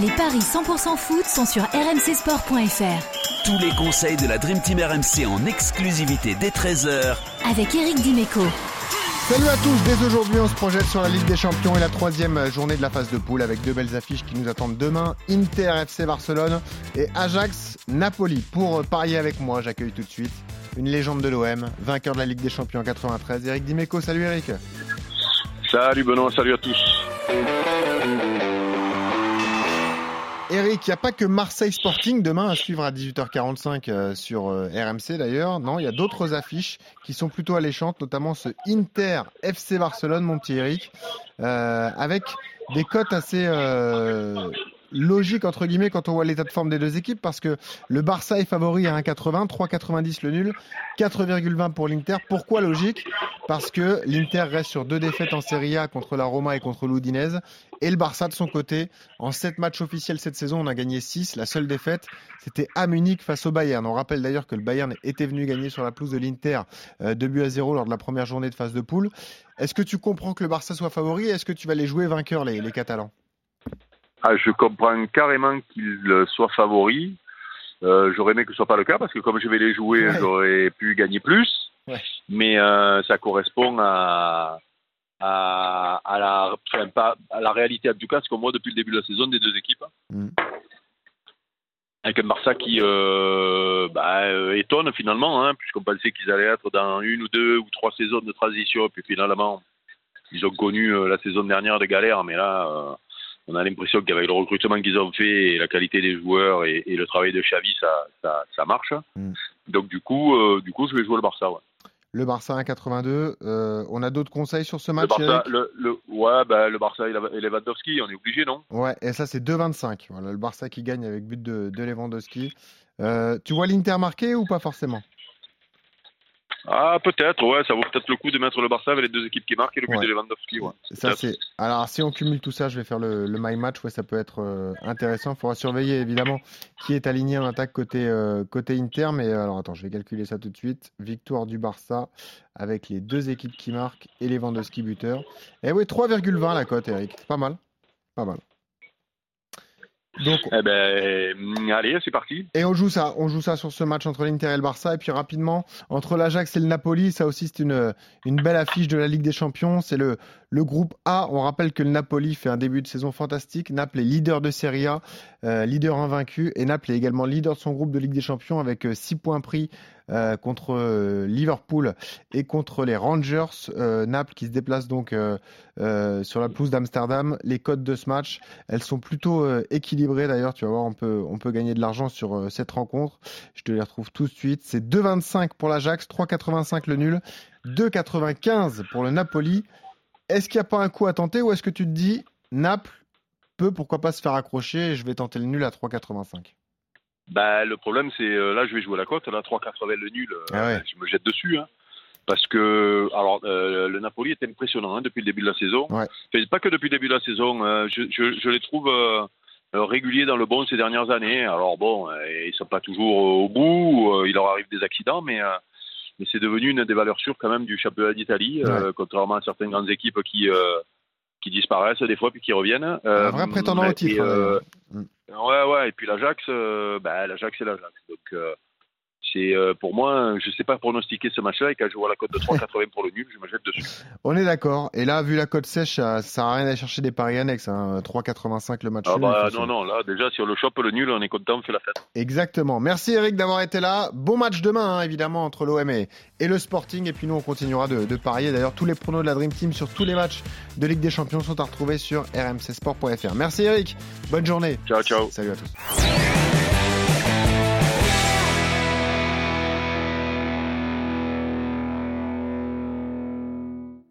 Les paris 100% foot sont sur rmcsport.fr. Tous les conseils de la Dream Team RMC en exclusivité dès 13h avec Eric Dimeco. Salut à tous, dès aujourd'hui on se projette sur la Ligue des Champions et la troisième journée de la phase de poule avec deux belles affiches qui nous attendent demain, Inter FC Barcelone et Ajax Napoli. Pour parier avec moi, j'accueille tout de suite une légende de l'OM, vainqueur de la Ligue des Champions en 93, Eric Dimeco. Salut Eric. Salut Benoît, salut à tous. Eric, il n'y a pas que Marseille Sporting demain à suivre à 18h45 euh, sur euh, RMC d'ailleurs. Non, il y a d'autres affiches qui sont plutôt alléchantes, notamment ce Inter FC Barcelone, mon petit Eric, euh, avec des cotes assez logique entre guillemets quand on voit l'état de forme des deux équipes parce que le Barça est favori à 1,80, 3,90 le nul, 4,20 pour l'Inter. Pourquoi logique? Parce que l'Inter reste sur deux défaites en Serie A contre la Roma et contre l'Udinese et le Barça de son côté en sept matchs officiels cette saison on a gagné 6. La seule défaite c'était à Munich face au Bayern. On rappelle d'ailleurs que le Bayern était venu gagner sur la pelouse de l'Inter 2 euh, buts à 0 lors de la première journée de phase de poule. Est-ce que tu comprends que le Barça soit favori? Est-ce que tu vas les jouer vainqueurs les, les Catalans? Ah, je comprends carrément qu'il soit favori. Euh, j'aurais aimé que ce soit pas le cas parce que comme je vais les jouer, j'aurais pu gagner plus. Mais euh, ça correspond à, à, à la, enfin, à la réalité en tout cas, ce qu'on voit depuis le début de la saison des deux équipes. Mm. Avec un Barça qui euh, bah, étonne finalement, hein, puisqu'on pensait qu'ils allaient être dans une ou deux ou trois saisons de transition, puis finalement, ils ont connu la saison dernière de galère, mais là, on a l'impression qu'avec le recrutement qu'ils ont fait et la qualité des joueurs et, le travail de Xavi, ça, ça, marche. Mm. Donc du coup, euh, du coup, je vais jouer le Barça. Ouais. Le Barça 1,82. Euh, on a d'autres conseils sur ce match le Barça, le, Ouais, bah, le Barça et Lewandowski, on est obligé, non? Ouais, et ça c'est 2,25. Voilà, le Barça qui gagne avec but de, de Lewandowski. Euh, tu vois l'Inter marqué ou pas forcément? Ah, peut-être, ouais, ça vaut peut-être le coup de mettre le Barça avec les deux équipes qui marquent et le but de Lewandowski, ouais. Ça, c'est... Alors, si on cumule tout ça, je vais faire le, le My Match, ouais, ça peut être euh, intéressant. Il faudra surveiller évidemment qui est aligné en attaque côté, euh, côté Inter, mais euh, alors attends, je vais calculer ça tout de suite. Victoire du Barça avec les deux équipes qui marquent et Lewandowski buteur. Et oui, 3,20 la cote, Eric. Pas mal. Pas mal. Donc, eh ben, allez, c'est parti. Et on joue ça, on joue ça sur ce match entre l'Inter et le Barça, et puis rapidement entre l'Ajax et le Napoli. Ça aussi, c'est une une belle affiche de la Ligue des Champions. C'est le le groupe A. On rappelle que le Napoli fait un début de saison fantastique. Naples est leader de Serie A, euh, leader invaincu, et Naples est également leader de son groupe de Ligue des Champions avec 6 euh, points pris euh, contre Liverpool et contre les Rangers. Naples qui se déplace donc sur la pelouse d'Amsterdam. Les codes de ce match, elles sont plutôt équilibrées d'ailleurs. Tu vas voir, on peut, on peut gagner de l'argent sur cette rencontre. Je te les retrouve tout de suite. C'est 2,25 pour l'Ajax, 3,85 le nul, 2,95 pour le Napoli. Est-ce qu'il n'y a pas un coup à tenter ou est-ce que tu te dis Naples peut pourquoi pas se faire accrocher et je vais tenter le nul à 3,85 bah, le problème, c'est euh, là, je vais jouer la cote. Là, 3,80 le nul, euh, ah je me jette dessus. Hein, parce que alors euh, le Napoli est impressionnant hein, depuis le début de la saison. pas que depuis le début de la saison. je, je, je, les trouve réguliers dans le bon ces dernières années. Alors bon, ils sont pas toujours au bout. il leur arrive des accidents, mais mais c'est devenu une des valeurs sûres quand même du championnat d'Italie, contrairement à certaines grandes équipes qui qui disparaissent des fois puis qui reviennent. Un vrai prétendant au titre. Mm. Ouais, ouais, et puis l'Ajax, euh, bah, l'Ajax, c'est l'Ajax. Donc, euh, c'est euh, pour moi, je ne sais pas pronostiquer ce match-là et quand je vois la cote de 3,80 pour le nul, je me jette dessus. On est d'accord. Et là, vu la cote sèche, ça, sert à rien d'aller chercher des paris annexes. Hein. 3,85 le match. Ah bah, non, non, là, déjà, si on le chope le nul, on est content, on fait la fête. Exactement. Merci Eric d'avoir été là. Bon match demain, hein, évidemment, entre l'OM et, le Sporting. Et puis nous, on continuera de, de parier. D'ailleurs, tous les pronos de la Dream Team sur tous les matchs de Ligue des Champions sont à retrouver sur rmcsport.fr. Merci Eric. Bonne journée. Ciao, ciao. Salut à tous.